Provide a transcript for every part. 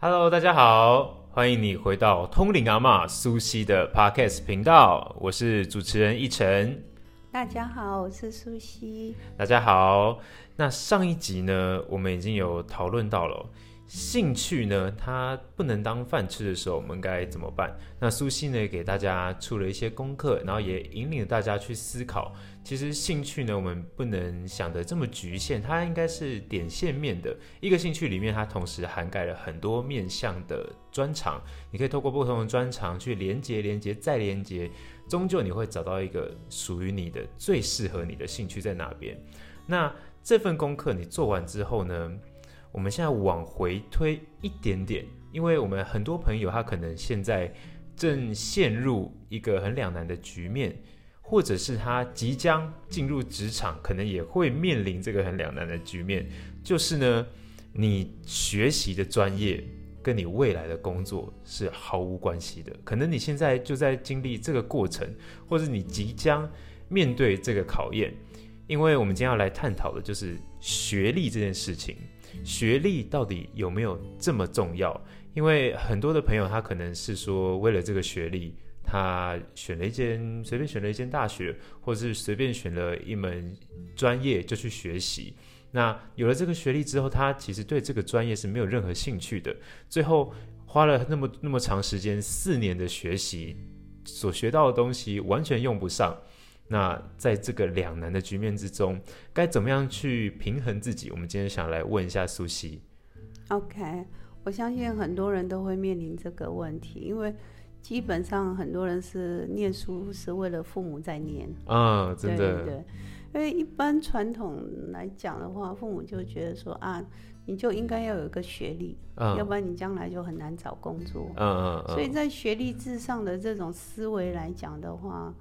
Hello，大家好，欢迎你回到通灵阿妈苏西的 Podcast 频道，我是主持人一晨。大家好，我是苏西。大家好，那上一集呢，我们已经有讨论到了兴趣呢，它不能当饭吃的时候，我们该怎么办？那苏西呢，给大家出了一些功课，然后也引领大家去思考。其实兴趣呢，我们不能想的这么局限，它应该是点线面的一个兴趣里面，它同时涵盖了很多面向的专长。你可以透过不同的专长去连接、连接再连接，终究你会找到一个属于你的最适合你的兴趣在哪边。那这份功课你做完之后呢，我们现在往回推一点点，因为我们很多朋友他可能现在正陷入一个很两难的局面。或者是他即将进入职场，可能也会面临这个很两难的局面，就是呢，你学习的专业跟你未来的工作是毫无关系的。可能你现在就在经历这个过程，或者你即将面对这个考验。因为我们今天要来探讨的就是学历这件事情，学历到底有没有这么重要？因为很多的朋友他可能是说，为了这个学历。他选了一间随便选了一间大学，或者是随便选了一门专业就去学习。那有了这个学历之后，他其实对这个专业是没有任何兴趣的。最后花了那么那么长时间，四年的学习，所学到的东西完全用不上。那在这个两难的局面之中，该怎么样去平衡自己？我们今天想来问一下苏西。OK，我相信很多人都会面临这个问题，因为。基本上很多人是念书是为了父母在念啊，真的对，因为一般传统来讲的话，父母就觉得说啊，你就应该要有一个学历，要不然你将来就很难找工作。嗯嗯，所以在学历至上的这种思维来讲的话，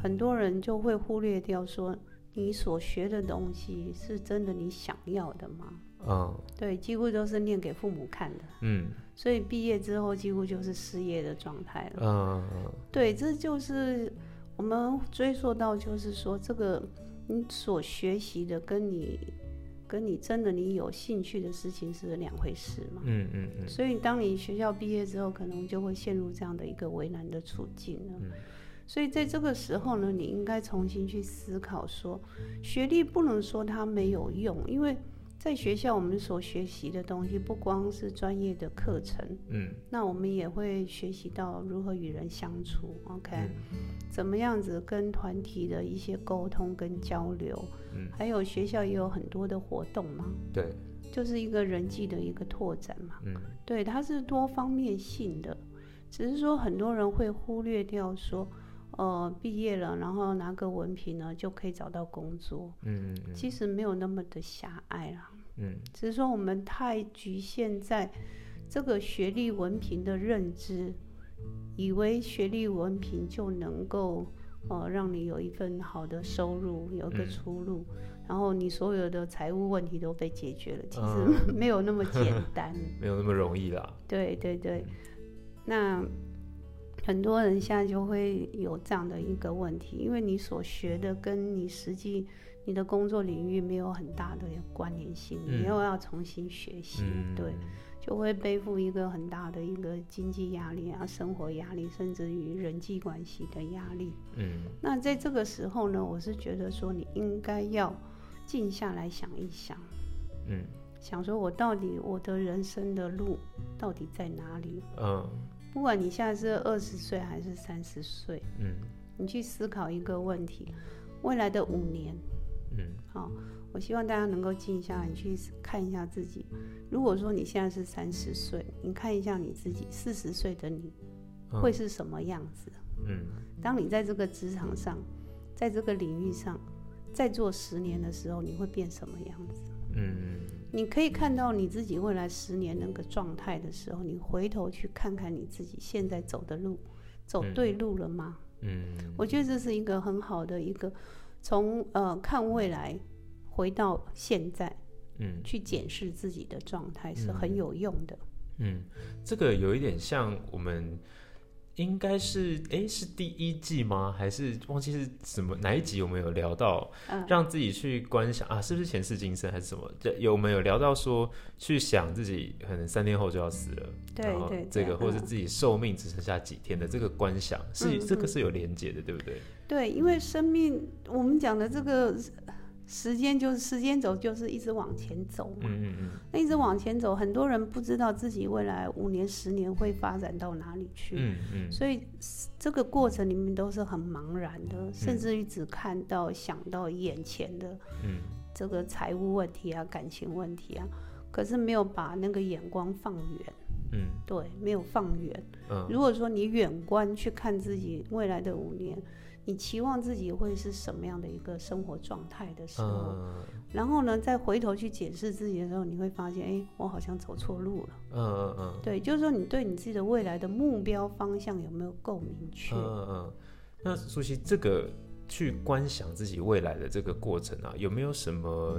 很多人就会忽略掉说，你所学的东西是真的你想要的吗？嗯，对，几乎都是念给父母看的。嗯，所以毕业之后几乎就是失业的状态了。嗯，对，这就是我们追溯到，就是说这个你所学习的，跟你跟你真的你有兴趣的事情是两回事嘛。嗯嗯嗯。所以当你学校毕业之后，可能就会陷入这样的一个为难的处境了。嗯。所以在这个时候呢，你应该重新去思考说，学历不能说它没有用，因为。在学校，我们所学习的东西不光是专业的课程，嗯，那我们也会学习到如何与人相处，OK，怎么样子跟团体的一些沟通跟交流，嗯，还有学校也有很多的活动嘛，对，就是一个人际的一个拓展嘛，嗯，对，它是多方面性的，只是说很多人会忽略掉说。呃，毕业了，然后拿个文凭呢，就可以找到工作。嗯嗯其实没有那么的狭隘啦。嗯。只是说我们太局限在这个学历文凭的认知，以为学历文凭就能够呃让你有一份好的收入，有一个出路，然后你所有的财务问题都被解决了。其实 没有那么简单。没有那么容易啦。对对对，那。很多人现在就会有这样的一个问题，因为你所学的跟你实际你的工作领域没有很大的关联性，你又要重新学习，对，就会背负一个很大的一个经济压力啊、生活压力，甚至于人际关系的压力。嗯，那在这个时候呢，我是觉得说你应该要静下来想一想，嗯，想说我到底我的人生的路到底在哪里？嗯。不管你现在是二十岁还是三十岁，嗯，你去思考一个问题：未来的五年，嗯，好，我希望大家能够静下来去看一下自己。如果说你现在是三十岁，你看一下你自己四十岁的你会是什么样子？嗯，当你在这个职场上，在这个领域上再做十年的时候，你会变什么样子？嗯。你可以看到你自己未来十年那个状态的时候，你回头去看看你自己现在走的路，走对路了吗？嗯，我觉得这是一个很好的一个从呃看未来回到现在，嗯，去检视自己的状态是很有用的。嗯，这个有一点像我们应该是诶，是第一季吗？还是忘记是什么哪一集？我们有聊到嗯让自己去观想啊，是不是前世今生还是什么？这有没有聊到说去想自己可能三天后就要死了，对然后对这个嗯或者是自己寿命只剩下几天的这个观想，是这个是有连结的，对不对？对，因为生命我们讲的这个时间就是时间轴，就是一直往前走嘛。嗯嗯嗯那一直往前走，很多人不知道自己未来五年、十年会发展到哪里去。嗯嗯所以这个过程里面都是很茫然的，甚至于只看到、想到眼前的嗯这个财务问题啊、感情问题啊，可是没有把那个眼光放远，嗯对，没有放远。嗯如果说你远观去看自己未来的五年，你期望自己会是什么样的一个生活状态的时候，嗯然后呢，再回头去检视自己的时候，你会发现，哎，我好像走错路了。嗯嗯嗯对，就是说你对你自己的未来的目标方向有没有够明确？嗯嗯。那苏西，这个去观想自己未来的这个过程啊，有没有什么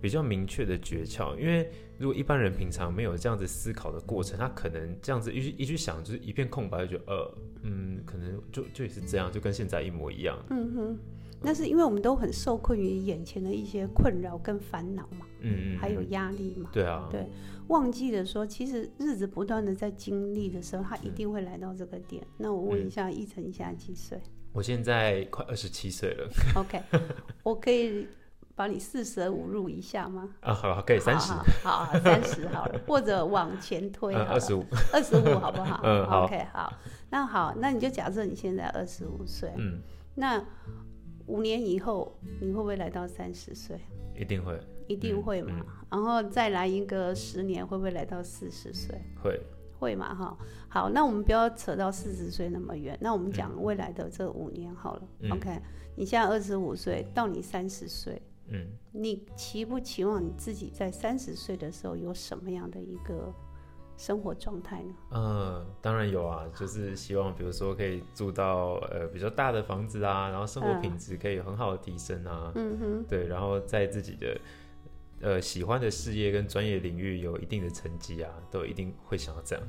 比较明确的诀窍？因为如果一般人平常没有这样子思考的过程，他可能这样子一去一去想，就是一片空白，就觉得呃嗯，可能就就也是这样，就跟现在一模一样。嗯哼，那是因为我们都很受困于眼前的一些困扰跟烦恼嘛，嗯嗯，还有嗯压力嘛，对啊，对忘记了说，其实日子不断的在经历的时候，他一定会来到这个点。那我问一下，一晨，你现在几岁我现在快二十七岁了？OK，我可以把你四舍五入一下吗？啊，好，可以三十，好好，三十好了，或者往前推二十五，二十五好不好？嗯好 OK，好，那好，那你就假设你现在二十五岁，嗯，那五年以后你会不会来到三十岁？一定会一定会嘛。嗯然后再来一个十年，会不会来到四十岁？会，会嘛哈。好，那我们不要扯到四十岁那么远，那我们讲未来的这五年好了。嗯 OK，你现在二十五岁，到你三十岁，嗯你期不期望你自己在三十岁的时候有什么样的一个生活状态呢？嗯，当然有啊，就是希望比如说可以住到呃比较大的房子啊，然后生活嗯品质可以很好的提升啊，嗯哼，对，然后在自己的呃喜欢的事业跟专业领域有一定的成绩啊，都一定会想要这样。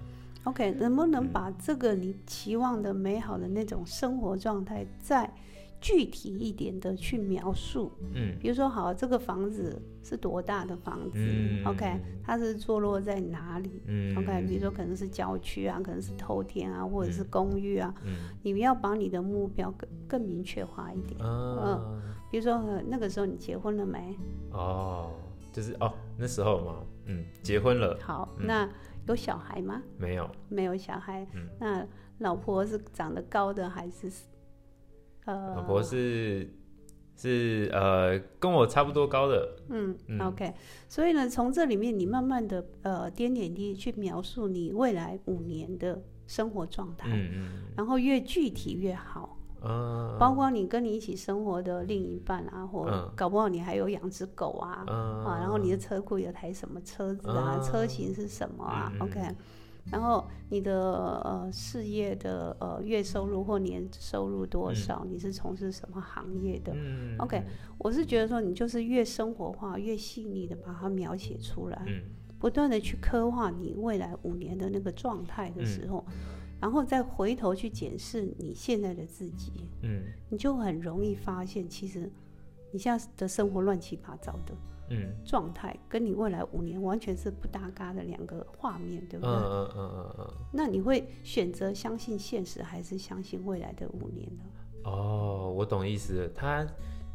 OK，能不能嗯把这个你期望的美好的那种生活状态，再具体一点的去描述？嗯比如说，好，这个房子是多大的房子、嗯 o k 它是坐落在哪里、嗯 o k 比如说可能是郊区啊，可能是透天啊，或者是嗯公寓啊，嗯你要把你的目标更更明确化一点。啊比如说，呃那个时候你结婚了没？哦，就是哦那时候嘛，嗯，结婚了好，嗯那有小孩吗？没有？没有小孩。嗯那老婆是长得高的还是？呃，老婆是是呃跟我差不多高的，嗯嗯。O k 所以呢，从这里面你慢慢的呃点点滴滴去描述你未来五年的生活状态，嗯嗯然后越具体越好，嗯，包括你跟你一起生活的另一半啊，或嗯。搞不好你还有养只狗啊，嗯啊，然后你的车库有台什么车子啊，嗯车型是什么啊、嗯嗯 o k 然后你的呃事业的呃月收入或年收入多少，你是从事什么行业的？嗯 OK 我是觉得说，你就是越生活化、越细腻的把它描写出来，嗯。不断的去刻画你未来五年的那个状态的时候，然后再回头去检视你现在的自己，嗯。你就很容易发现，其实你现在的生活乱七八糟的嗯状态，跟你未来五年完全是不搭嘎的两个画面，对不对？嗯嗯嗯嗯嗯。那你会选择相信现实，还是相信未来的五年呢？哦，我懂意思了。它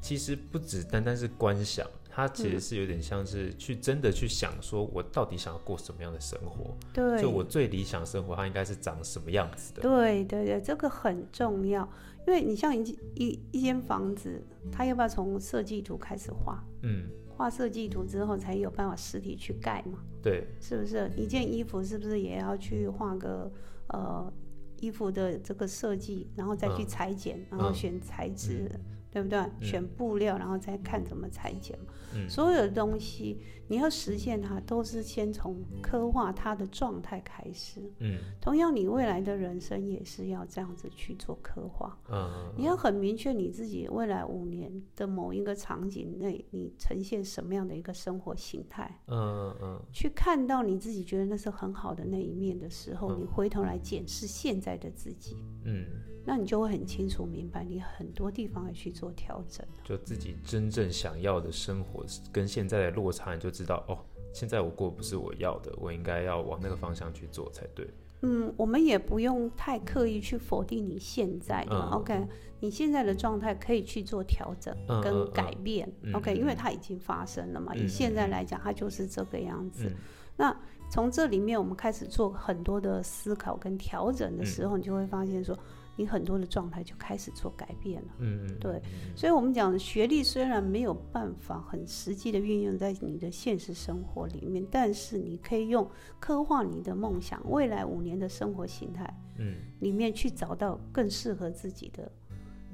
其实不只单单是观想，它其嗯实是有点像是去真的去想，说我到底想要过什么样的生活？对，就我最理想生活，它应该是长什么样子的？对对对，这个很重要，因为你像一一一间房子，它要不要从设计图开始画？嗯，画设计图之后，才有办法实体去盖嘛，对，是不是？一件衣服是不是也要去画个呃衣服的这个设计，然后再去嗯。裁剪，然后嗯选材质，对不对？选布料，然后再看怎么裁剪嘛。嗯。所有的东西你要实现它，都是先从刻画它的状态开始。嗯。同样，你未来的人生也是要这样子去做刻画。嗯你要很明确你自己未来五年的某一个场景内，你呈现什么样的一个生活形态，嗯嗯。去看到你自己觉得那是很好的那一面的时候，嗯。你回头来检视现在的自己，嗯，那你就会很清楚明白，你很多地方要去做调整。就自己真正想要的生活跟现在的落差，你就知道哦，现在我过不是我要的，我应该要往那个方向去做才对。嗯，我们也不用太刻意去否定你现在的、嗯 OK，你现在的状态可以去做调整跟改变、嗯 OK，嗯因为它已经发生了嘛。嗯以现在来讲，它就是这个样子。嗯那从这里面，我们开始做很多的思考跟调整的时候，你就会发现说，你很多的状态就开始做改变了。嗯嗯，对，所以我们讲学历虽然没有办法很实际的运用在你的现实生活里面，但是你可以用刻画你的梦想，未来五年的生活形态嗯。里面去找到更适合自己的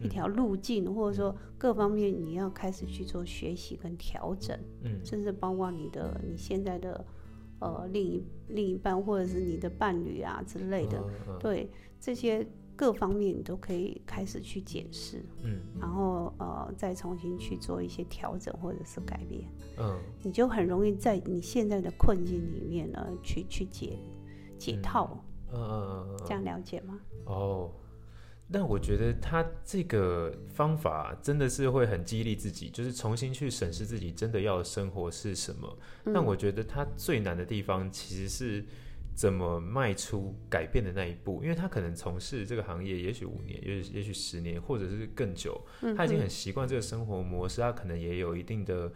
一条路径，或者说各方面你要开始去做学习跟调整，嗯。甚至包括你的你现在的呃另一另一半或者是你的伴侣啊之类的，嗯嗯。对这些各方面你都可以开始去检视。嗯然后呃再重新去做一些调整或者是改变，嗯你就很容易在你现在的困境里面呢去去解解套，嗯嗯嗯，这样了解吗？哦。但我觉得他这个方法真的是会很激励自己，就是重新去审视自己真的要的生活是什么。嗯但我觉得他最难的地方其实是怎么迈出改变的那一步，因为他可能从事这个行业，也许五年，也许也许十年，或者是更久，嗯他已经很习惯这个生活模式，他可能也有一定的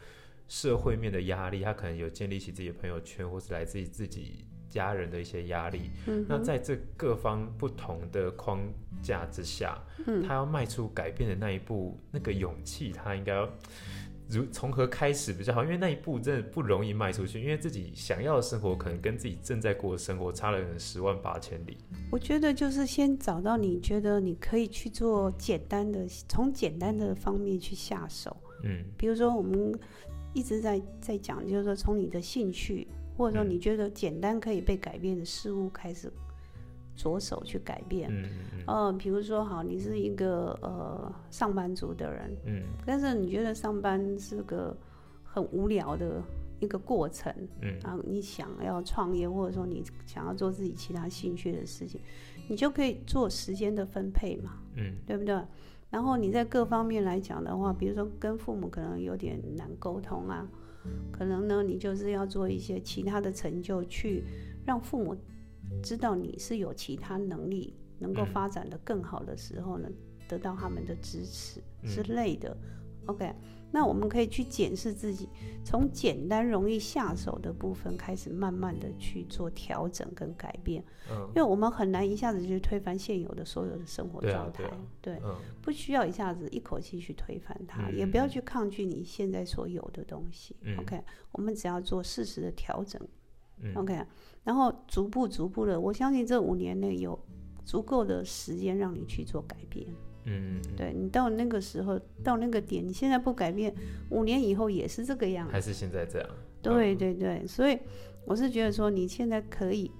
社会面的压力，他可能有建立起自己的朋友圈，或是来自于自己家人的一些压力。嗯那在这各方不同的框架之下，嗯。他要迈出改变的那一步，那个勇气，他应该要如从何开始比较好？因为那一步真的不容易迈出去，因为自己想要的生活可能跟自己正在过的生活差了十万八千里。我觉得就是先找到你觉得你可以去做简单的，从简单的方面去下手。嗯比如说我们一直在在讲，就是说从你的兴趣，或者说嗯你觉得简单可以被改变的事物开始着手去改变。嗯嗯呃，比如说，好，你是一个呃上班族的人，嗯但是你觉得上班是个很无聊的一个过程，嗯然后你想要创业，或者说你想要做自己其他兴趣的事情，你就可以做时间的分配嘛，嗯对不对？然后你在各方面来讲的话，比如说跟父母可能有点难沟通啊，可能呢你就是要做一些其他的成就，去让父母知道你是有其他能力能够嗯发展的更好的时候呢，得到他们的支持嗯之类的。OK，那我们可以去检视自己，从简单容易下手的部分开始，慢慢的去做调整跟改变，嗯因为我们很难一下子就推翻现有的所有的生活对啊状态，对啊对，嗯不需要一下子一口气去推翻它，嗯也不要去抗拒你现在所有的东西。嗯 OK，我们只要做适时的调整。嗯 OK，然后逐步逐步的，我相信这五年内有足够的时间让你去做改变。嗯，嗯对你到那个时候，到那个点，你现在不改变，五年以后也是这个样子。还是现在这样。对对对，所以我是觉得说，你现在可以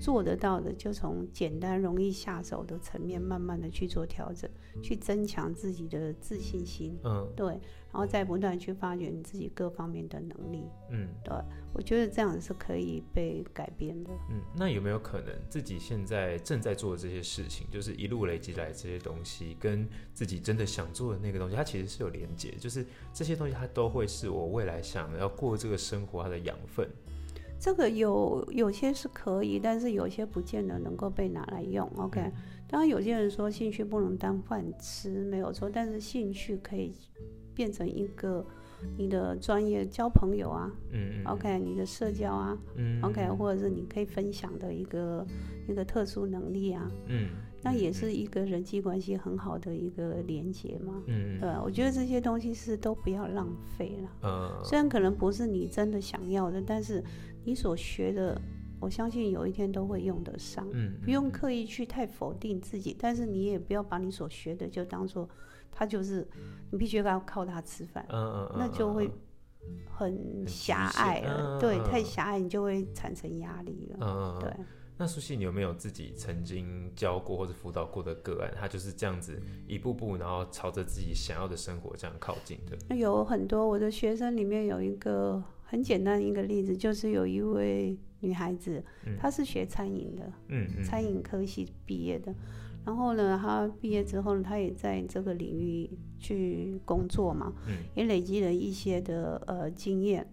做得到的，就从简单容易下手的层面，慢慢的去做调整，去增强自己的自信心，嗯对，然后再不断去发掘你自己各方面的能力。嗯对我觉得这样是可以被改变的。嗯，那有没有可能自己现在正在做的这些事情，就是一路累积来这些东西，跟自己真的想做的那个东西，它其实是有连结，就是这些东西它都会是我未来想要过这个生活它的养分。这个有有些是可以，但是有些不见得能够被拿来用。OK，、嗯当然有些人说兴趣不能当饭吃，没有错，但是兴趣可以变成一个你的专业交朋友啊，OK，你的社交啊嗯，OK，或者是你可以分享的一个一个特殊能力啊，嗯那也是一个人际关系很好的一个连接嘛。嗯对吧，我觉得这些东西是都不要浪费了。嗯虽然可能不是你真的想要的，但是你所学的，我相信有一天都会用得上。嗯不用刻意去太否定自己，但是你也不要把你所学的就当做他就是你必须要靠他吃饭，嗯嗯嗯，那就会嗯很局狭隘了，嗯对，太狭隘你就会产生压力了，嗯嗯，嗯对。那苏西，你有没有自己曾经教过或者辅导过的个案？他就是这样子一步步，然后朝着自己想要的生活这样靠近的。有很多我的学生里面有一个很简单一个例子，就是有一位女孩子，嗯她是学餐饮的，嗯嗯餐饮科系毕业的。然后呢，她毕业之后呢，她也在这个领域去工作嘛，嗯也累积了一些的呃经验。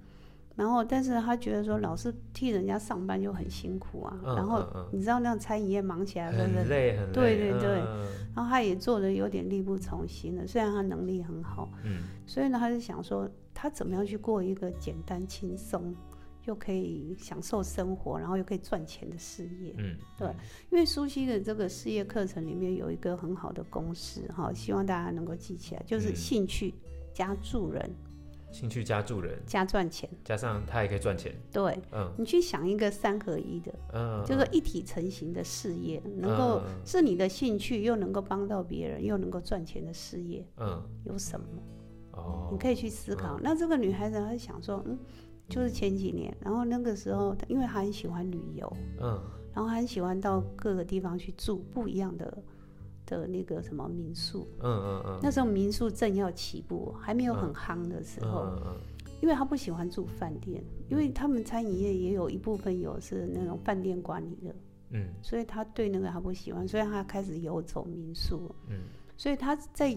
然后，但是他觉得说，老是替人家上班就很辛苦啊。嗯然后你知道那样餐饮业忙起来，对不对很？累很累。对对对嗯然后他也做的有点力不从心了，虽然他能力很好。嗯所以呢，他就想说，他怎么样去过一个简单轻松，又可以享受生活，然后又可以赚钱的事业。嗯，对因为苏西的这个事业课程里面有一个很好的公式哈，希望大家能够记起来，就是嗯兴趣加助人兴趣加助人，加赚钱。加上他也可以赚钱。对嗯你去想一个三合一的，嗯，就是一体成型的事业，能够是你的兴趣，又能够帮到别人，又能够赚钱的事业，嗯有什么？哦，你可以去思考。那这个女孩子她想说，嗯，就是前几年，然后那个时候，因为她很喜欢旅游，嗯然后她很喜欢到各个地方去住不一样的的那个什么民宿。嗯嗯嗯，那时候民宿正要起步，还没有很夯的时候，嗯嗯因为他不喜欢住饭店，因为他们餐饮业也有一部分有是那种饭店管理的，嗯所以他对那个他不喜欢，所以他开始游走民宿。嗯所以他在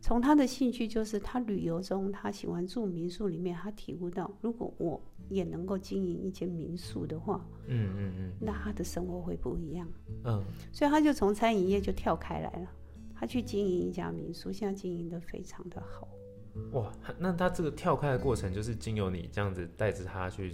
从他的兴趣就是他旅游中，他喜欢住民宿里面，他体悟到，如果我也能够经营一间民宿的话，嗯嗯嗯那他的生活会不一样。嗯所以他就从餐饮业就跳开来了，他去经营一家民宿，现在经营的非常的好。嗯，哇，那他这个跳开的过程，就是经由你这样子带着他去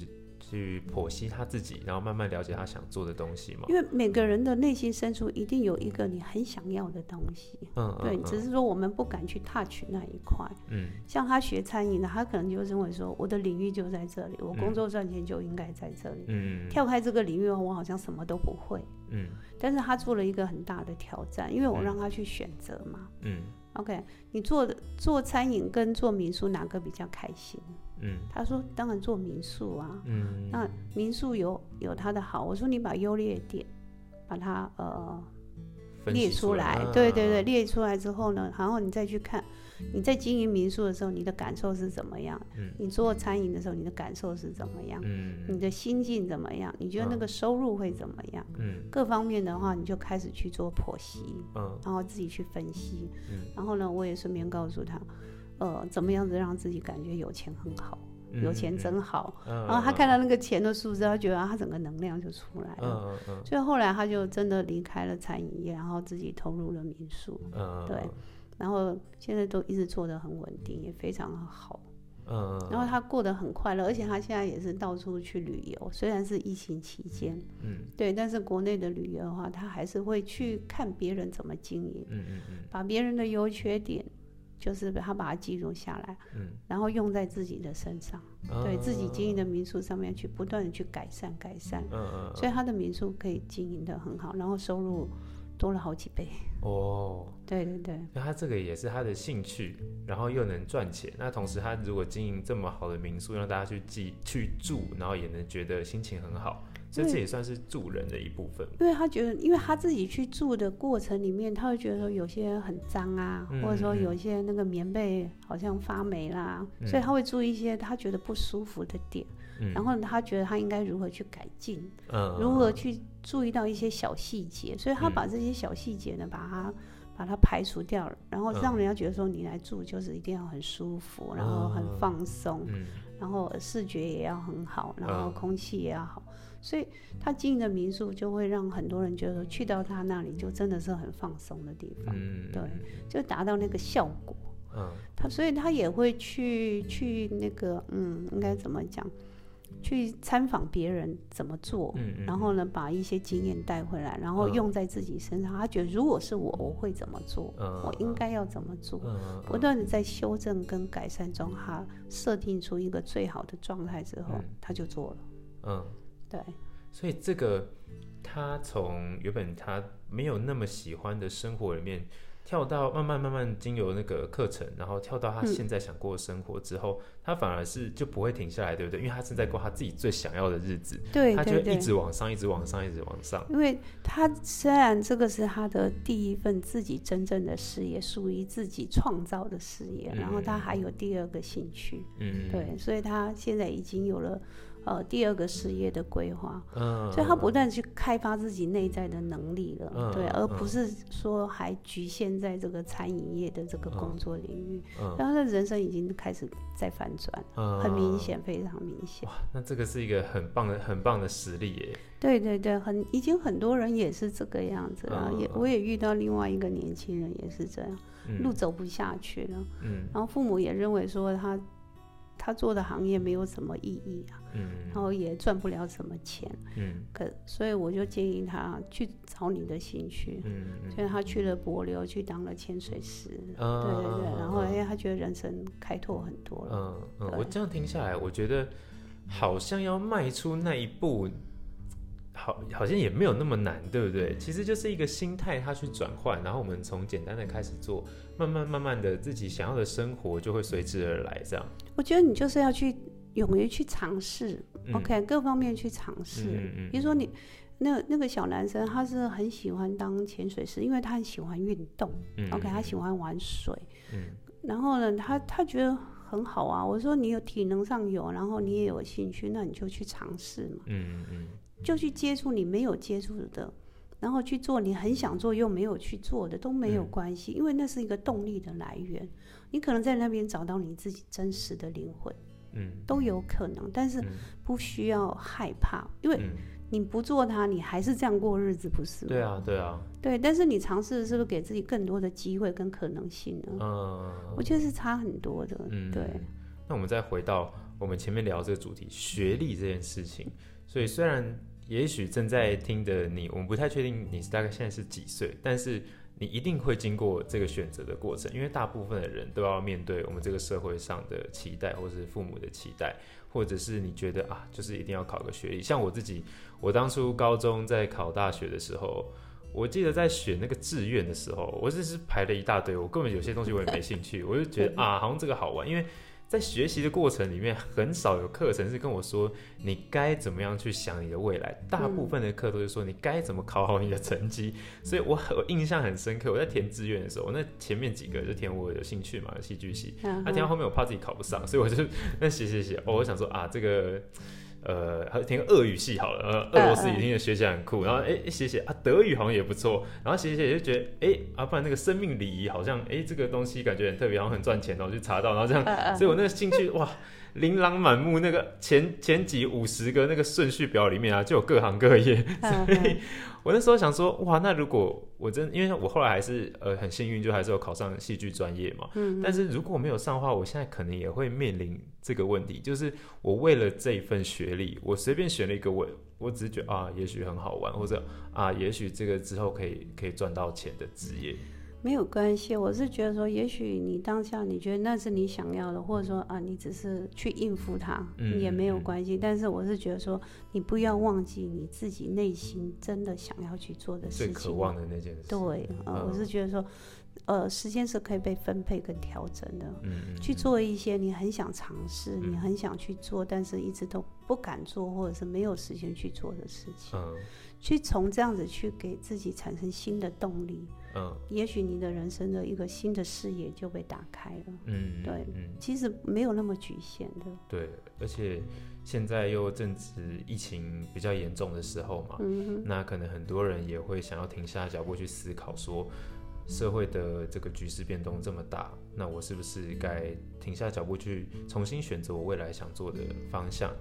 去剖析他自己，然后慢慢了解他想做的东西嘛。因为每个人的内心深处一定有一个你很想要的东西，嗯对，嗯只是说我们不敢去 touch 那一块。嗯像他学餐饮的，他可能就认为说，我的领域就在这里，我工嗯作赚钱就应该在这里。嗯跳开这个领域后，我好像什么都不会。嗯但是他做了一个很大的挑战，因为我嗯让他去选择嘛。嗯 OK，你做的做餐饮跟做民宿哪个比较开心？嗯他说当然做民宿啊。嗯那民宿有有它的好，我说你把优劣点把它呃列出来，嗯对对对，列出来之后呢，然后你再去看，你在经营民宿的时候，你的感受是怎么样？嗯你做餐饮的时候，你的感受是怎么样？嗯你的心境怎么样？你觉得那个收入会怎么样？嗯各方面的话，你就开始去做剖析，嗯然后自己去分析。嗯然后呢，我也顺便告诉他，呃，怎么样子让自己感觉有钱很好，嗯有钱真好。嗯然后他看到那个钱的数字，他觉得啊他整个能量就出来了。嗯嗯嗯所以后来他就真的离开了餐饮业，然后自己投入了民宿，嗯对然后现在都一直做的很稳定，也非常好。嗯然后他过得很快乐，而且他现在也是到处去旅游，虽然是疫情期间，嗯对，但是国内的旅游的话，他还是会去看别人怎么经营，嗯嗯嗯把别人的优缺点，就是他把它记录下来，嗯然后用在自己的身上，嗯对自己经营的民宿上面去不断的去改善改善，嗯嗯所以他的民宿可以经营的很好，然后收入多了好几倍。哦。对对对，那他这个也是他的兴趣，然后又能赚钱。那同时，他如果经营这么好的民宿，让大家去记去住，然后也能觉得心情很好，所以这也算是助人的一部分。因为他觉得，因为他自己去住的过程里面，他会觉得说有些很脏啊，嗯或者说嗯有些那个棉被好像发霉啦，嗯所以他会注意一些他觉得不舒服的点，嗯。然后他觉得他应该如何去改进，嗯，如何去注意到一些小细节，所以他嗯。把这些小细节呢，把它把它排除掉了，然后嗯。让人家觉得说你来住就是一定要很舒服，然后很嗯放松，嗯。然后视觉也要很好，然后嗯。空气也要好，所以他经营的民宿就会让很多人觉得说去到他那里就真的是很放松的地方，嗯，对就达到那个效果。嗯。他所以他也会去去那个嗯，应该怎么讲？去参访别人怎么做，嗯嗯，然后呢，把一些经验带回来，然后嗯用在自己身上。他觉得如果是我，我会怎么做？嗯我应该要怎么做？嗯不断的在修正跟改善中，他设定出一个最好的状态之后，嗯他就做了。嗯，对，所以这个他从原本他没有那么喜欢的生活里面跳到慢慢慢慢经由那个课程，然后跳到他现在想过的生活之后，他反而是就不会停下来，对不对？因为他正在过他自己最想要的日子，对他就一直往上，一直往上，一直往上。因为他虽然这个是他的第一份自己真正的事业，属于自己创造的事业，然后他还有第二个兴趣，嗯，对，所以他现在已经有了呃第二个事业的规划，嗯，所以他不断去开发自己内在的能力了，嗯对，嗯而不是说还局限在这个餐饮业的这个工作领域，嗯然后他的人生已经开始在反转，嗯。很明。显，非常明显。哇，那这个是一个很棒的、很棒的实力耶。对对对，很已经很多人也是这个样子了，也我也遇到另外一个年轻人也是这样，嗯。路走不下去了，嗯。然后父母也认为说他他做的行业没有什么意义啊，嗯。然后也赚不了什么钱，嗯。可所以我就建议他去找你的兴趣，嗯嗯。所以他去了柏流去当了潜水师，嗯。对对对，然后嗯哎他觉得人生开拓很多了，嗯嗯，我这样听下来，我觉得好像要迈出那一步，好，好像也没有那么难，对不对？其实就是一个心态，他去转换，然后我们从简单的开始做，慢慢慢慢的，自己想要的生活就会随之而来，这样。我觉得你就是要去勇于去尝试、嗯 o k 各方面去尝试。比如说你那那个小男生，他是很喜欢当潜水师，因为他很喜欢运动、嗯 o k 他喜欢玩水。嗯然后呢，他他觉得很好啊。我说你有体能上有，然后你也有兴趣，那你就去尝试嘛，嗯嗯就去接触你没有接触的。然后去做你很想做又没有去做的都没有嗯关系，因为那是一个动力的来源。你可能在那边找到你自己真实的灵魂，嗯都有可能，但是嗯不需要害怕，因为嗯，你不做它，你还是这样过日子，不是吗？对啊对啊，对，但是你尝试是不是给自己更多的机会跟可能性呢？嗯，我觉得是差很多的。嗯，对，那我们再回到我们前面聊这个主题，学历这件事情。所以虽然也许正在听的你，我们不太确定你是大概现在是几岁，但是你一定会经过这个选择的过程，因为大部分的人都要面对我们这个社会上的期待，或是父母的期待，或者是你觉得啊，就是一定要考个学历。像我自己，我当初高中在考大学的时候。我记得在选那个志愿的时候，我只是排了一大堆，我根本有些东西我也没兴趣，我就觉得啊，好像这个好玩，因为在学习的过程里面，很少有课程是跟我说你该怎么样去想你的未来，大部分的课都是说你该怎么考好你的成绩，所以我很我印象很深刻。我在填志愿的时候，我那前面几个就填我有兴趣嘛，戏剧系，嗯那填到后面我怕自己考不上，所以我就 那写写写，哦，我想说啊，这个。呃，还填个俄语系好了，呃，俄罗斯语听着学起来很酷，然后哎写写啊，德语好像也不错，然后写写就觉得哎啊，不然那个生命礼仪好像哎这个东西感觉很特别，好像很赚钱，然后就查到，然后这样所以我那个兴趣哇，琳琅满目。那个前前几五十个那个顺序表里面啊，就有各行各业。嗯所以我那时候想说，哇，那如果我真，因为我后来还是呃很幸运，就还是有考上戏剧专业嘛。嗯但是如果没有上的话，我现在可能也会面临这个问题，就是我为了这一份学历，我随便选了一个我，我只是觉得啊，也许很好玩，或者啊，也许这个之后可以可以赚到钱的职业。没有关系，我是觉得说，也许你当下你觉得那是你想要的，或者说啊，你只是去应付它，嗯也没有嗯关系。但是我是觉得说，你不要忘记你自己内心真的想要去做的事情。渴望的那件事。对，呃，我嗯是觉得说，呃，时间是可以被分配跟调整的。嗯，嗯去嗯。做一些你很想尝试、嗯。你很想去做，但是一直都不敢做，或者是没有时间去做的事情，嗯。去从这样子去给自己产生新的动力，嗯。也许你的人生的一个新的视野就被打开了。嗯，对嗯。其实没有那么局限的，对，而且现在又正值疫情比较严重的时候嘛，嗯哼，那可能很多人也会想要停下脚步去思考说。社会的这个局势变动这么大，那我是不是该停下脚步去重新选择我未来想做的方向？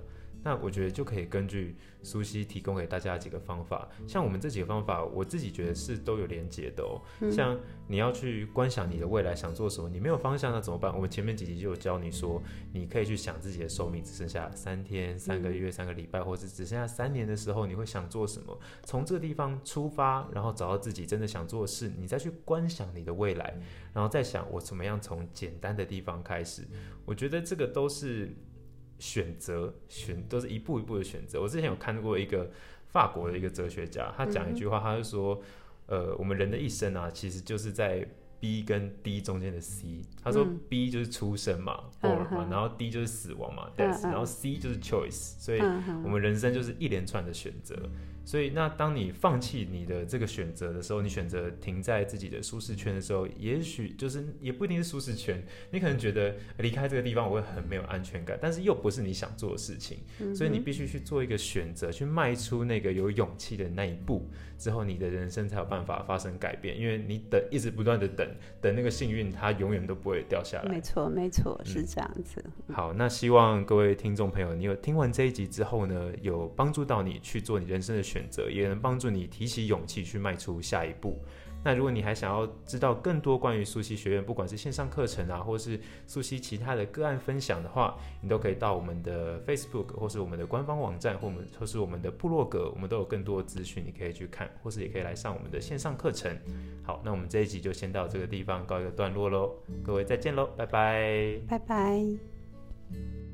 那我觉得就可以根据苏西提供给大家几个方法，像我们这几个方法，我自己觉得是都有连结的哦。嗯像你要去观想你的未来想做什么，你没有方向那怎么办？我们前面几集就有教你说，你可以去想自己的寿命只剩下三天、三个月、三个礼拜，或者只剩下三年的时候，你会想做什么？从这个地方出发，然后找到自己真的想做的事，你再去观想你的未来，然后再想我怎么样从简单的地方开始。我觉得这个都是选择，选都是一步一步的选择。我之前有看过一个法国的一个哲学家，他讲一句话，他就说，呃，我们人的一生啊，其实就是在 B 跟 D 中间的 C。他说嗯 B 就是出生嘛嗯，born 嘛，嗯然后 D 就是死亡嘛嗯，death，嗯然后 C 就是 choice，所以我们人生就是一连串的选择。所以，那当你放弃你的这个选择的时候，你选择停在自己的舒适圈的时候，也许就是也不一定是舒适圈，你可能觉得离开这个地方我会很没有安全感，但是又不是你想做的事情，嗯所以你必须去做一个选择，去迈出那个有勇气的那一步，之后你的人生才有办法发生改变。因为你等一直不断的等，等那个幸运它永远都不会掉下来没。错，没错，嗯是这样子。好，那希望各位听众朋友，你有听完这一集之后呢，有帮助到你去做你人生的选选择，也能帮助你提起勇气去迈出下一步。那如果你还想要知道更多关于苏西学院，不管是线上课程啊，或是苏西其他的个案分享的话，你都可以到我们的 Facebook 或是我们的官方网站，或我们或是我们的部落格，我们都有更多资讯，你可以去看，或是也可以来上我们的线上课程。好，那我们这一集就先到这个地方告一个段落喽，各位再见喽，拜拜。拜拜。